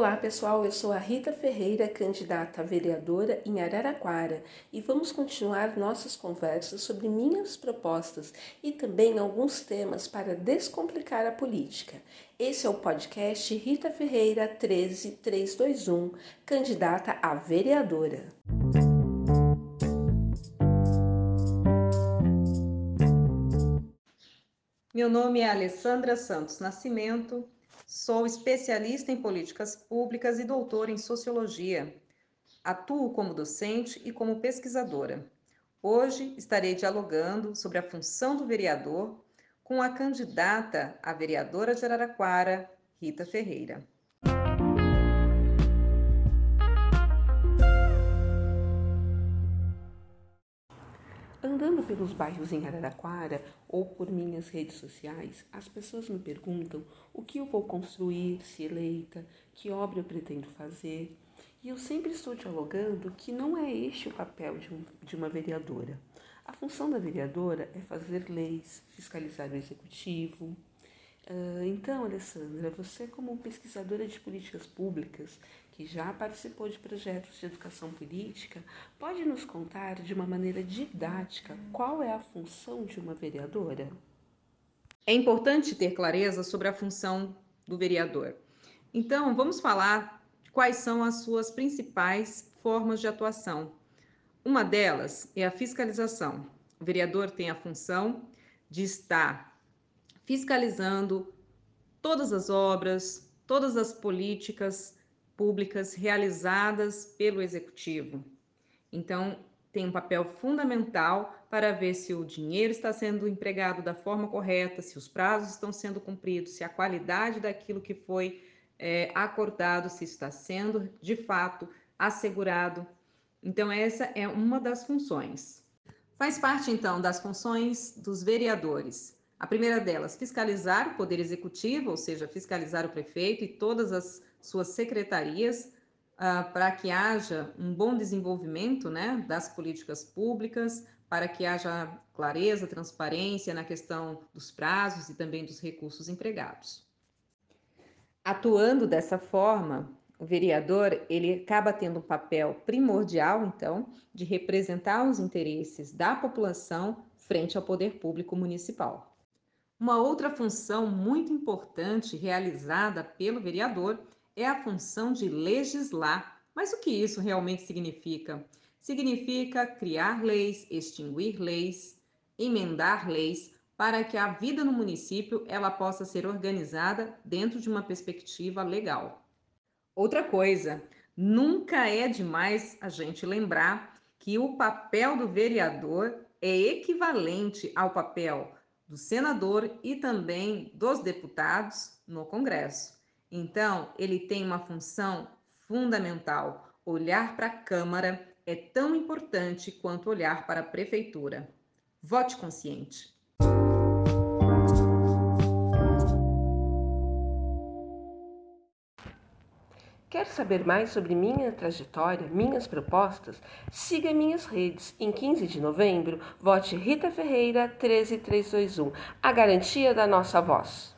Olá pessoal, eu sou a Rita Ferreira, candidata a vereadora em Araraquara e vamos continuar nossas conversas sobre minhas propostas e também alguns temas para descomplicar a política. Esse é o podcast Rita Ferreira 13321, candidata a vereadora. Meu nome é Alessandra Santos Nascimento, Sou especialista em políticas públicas e doutor em sociologia. Atuo como docente e como pesquisadora. Hoje estarei dialogando sobre a função do vereador com a candidata a vereadora de Araraquara, Rita Ferreira. Andando pelos bairros em Araraquara ou por minhas redes sociais, as pessoas me perguntam o que eu vou construir se eleita, que obra eu pretendo fazer. E eu sempre estou dialogando que não é este o papel de, um, de uma vereadora. A função da vereadora é fazer leis, fiscalizar o executivo, Uh, então, Alessandra, você, como pesquisadora de políticas públicas, que já participou de projetos de educação política, pode nos contar de uma maneira didática qual é a função de uma vereadora? É importante ter clareza sobre a função do vereador. Então, vamos falar quais são as suas principais formas de atuação. Uma delas é a fiscalização. O vereador tem a função de estar fiscalizando todas as obras, todas as políticas públicas realizadas pelo executivo. Então, tem um papel fundamental para ver se o dinheiro está sendo empregado da forma correta, se os prazos estão sendo cumpridos, se a qualidade daquilo que foi é, acordado, se está sendo de fato assegurado. Então, essa é uma das funções. Faz parte, então, das funções dos vereadores a primeira delas, fiscalizar o Poder Executivo, ou seja, fiscalizar o prefeito e todas as suas secretarias, uh, para que haja um bom desenvolvimento né, das políticas públicas, para que haja clareza, transparência na questão dos prazos e também dos recursos empregados. Atuando dessa forma, o vereador ele acaba tendo um papel primordial, então, de representar os interesses da população frente ao poder público municipal. Uma outra função muito importante realizada pelo vereador é a função de legislar. Mas o que isso realmente significa? Significa criar leis, extinguir leis, emendar leis para que a vida no município ela possa ser organizada dentro de uma perspectiva legal. Outra coisa, nunca é demais a gente lembrar que o papel do vereador é equivalente ao papel do senador e também dos deputados no Congresso. Então, ele tem uma função fundamental. Olhar para a Câmara é tão importante quanto olhar para a Prefeitura. Vote consciente. Quer saber mais sobre minha trajetória, minhas propostas? Siga minhas redes. Em 15 de novembro, vote Rita Ferreira 13321, a garantia da nossa voz.